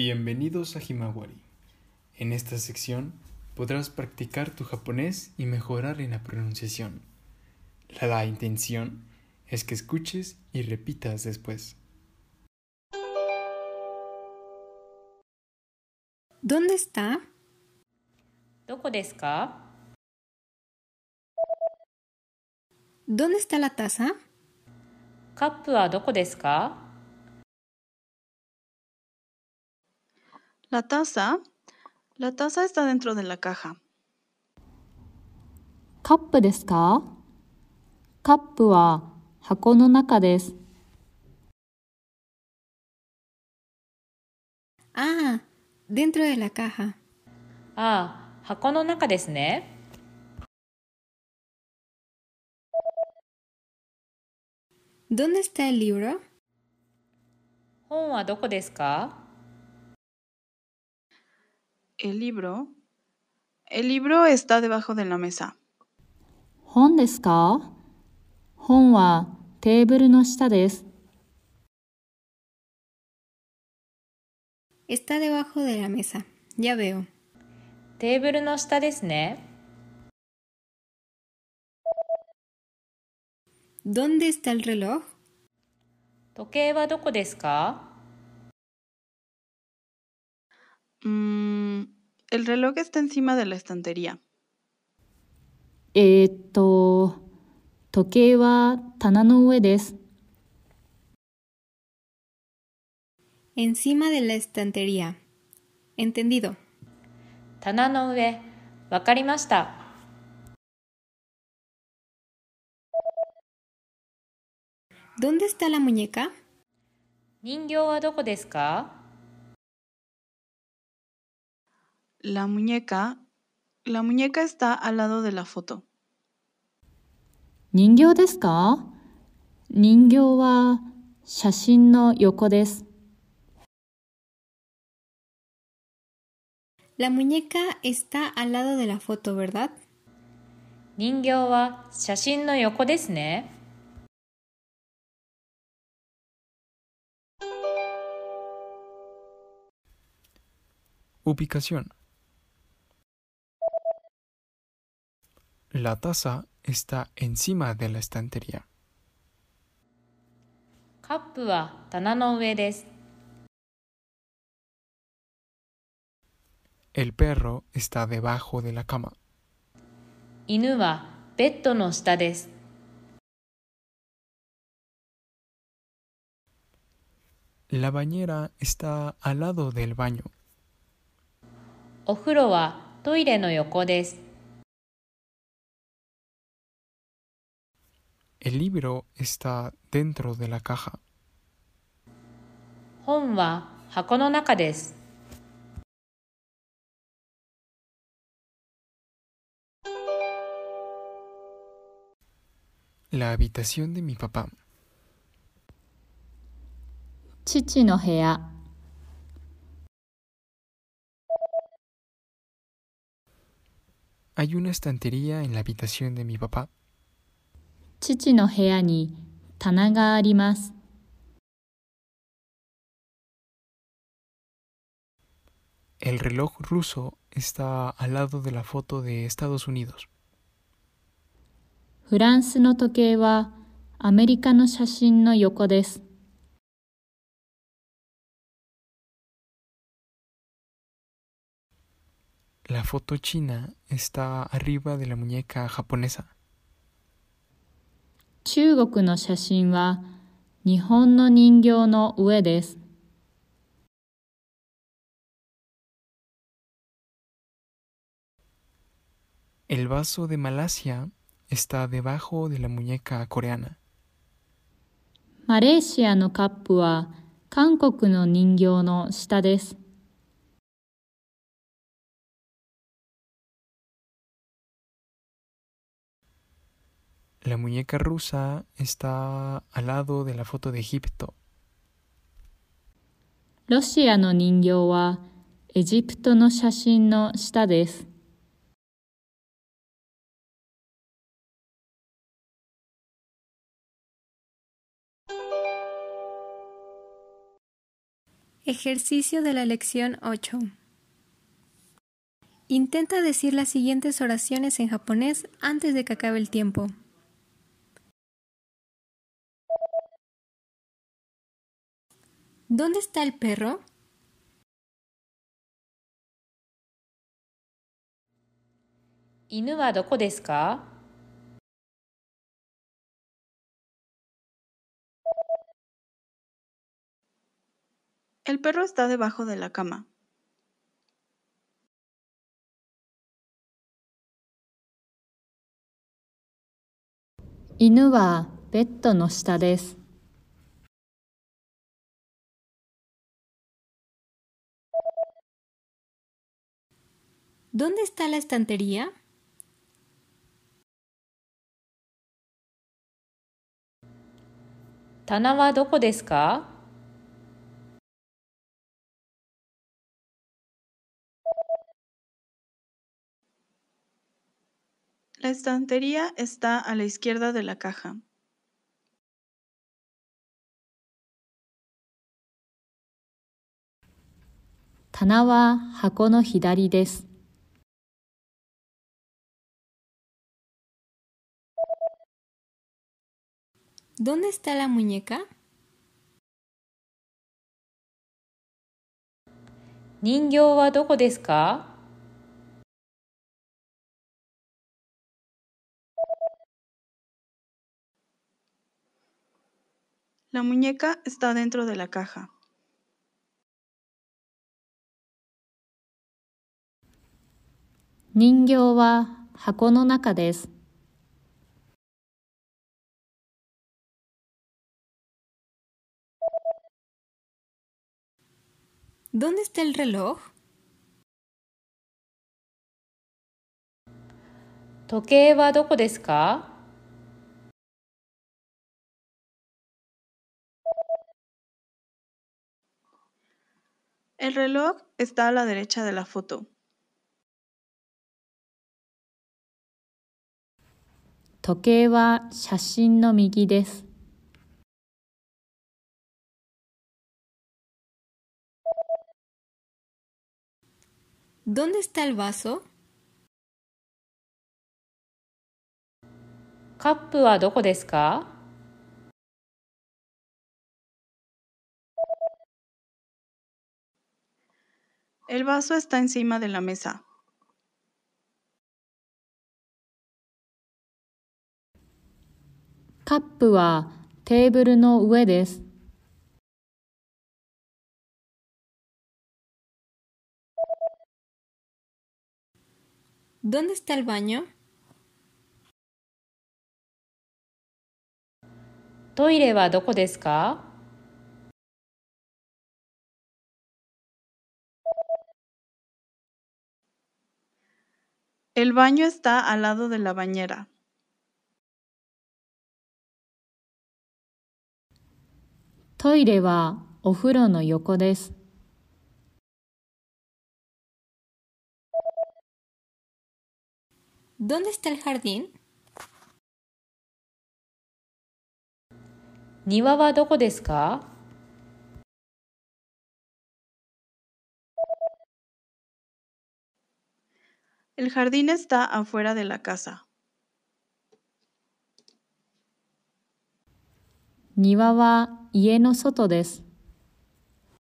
Bienvenidos a Himawari. En esta sección podrás practicar tu japonés y mejorar en la pronunciación. La, la intención es que escuches y repitas después. ¿Dónde está? どこですか ¿Dónde está la taza? カップはどこですか La taza. La taza está dentro de la caja. カップですかカップは箱の中です。Ah, dentro de la caja. ああ、箱の中ですね。¿Dónde está el libro? 本はどこですか El libro. El libro está debajo de la mesa. 本ですか本はテーブルの下です。 Está debajo de la mesa. Ya veo. テーブルの下ですね。 ¿Dónde está el reloj? 時計はどこですか Mm, el reloj está encima de la estantería. Eh, Esto. Toque wa tana no ue. Encima de la estantería. Entendido. Tana no ue. Wakarimashita. ¿Dónde está la muñeca? ¿Ningyo wa doko desu ka? La muñeca. La muñeca está al lado de la foto. 人形ですか人形は写真の横です。 La muñeca está al lado de la foto, ¿verdad? 人形は写真の横ですね。 Ubicación. La taza está encima de la estantería. カップは棚の上です。 El perro está debajo de la cama. 犬はベッドの下です。 La bañera está al lado del baño. お風呂はトイレの横です。 El libro está dentro de la caja. 本は箱の中です。 La habitación de mi papá. 父の部屋。 Hay una estantería en la habitación de mi papá. 父の部屋に棚があります。 El reloj ruso está al lado de la foto de Estados Unidos. フランスの時計はアメリカの写真の横です。 La foto china está arriba de la muñeca japonesa. 中国の写真は日本の人形の上です。El vaso de Malasia está debajo de la muñeca coreana. マレーシアのカップは韓国の人形の下です。La muñeca rusa está al lado de la foto de Egipto. ロシアの人形はエジプトの写真の下です。 El Ejercicio de la lección 8. Intenta decir las siguientes oraciones en japonés antes de que acabe el tiempo. ¿Dónde está el perro? ¿Inu wa doko desu? El perro está debajo de la cama. Inu wa betto no shita desu. ¿Dónde está la estantería? ¿Tana doko desu ka? La estantería está a la izquierda de la caja. Tana wa hako no hidari desu. ¿Dónde está la muñeca? ¿Ningyo wa doko desu ka? La muñeca está dentro de la caja. Ningyo wa hako no naka desu. ¿Dónde está el reloj? ¿Toque wa doko desu ka? El reloj está a la derecha de la foto. Toque wa shashin no migi desu. ¿Dónde está el vaso? カップはどこですか El vaso está encima de la mesa. カップはテーブルの上です。¿Dónde está el baño? ¿Toire wa doko desu ka? El baño está al lado de la bañera. Toire wa ofuro no yoko desu. ¿Dónde está el jardín? 庭はどこですか El jardín está afuera de la casa. 庭は家の外です。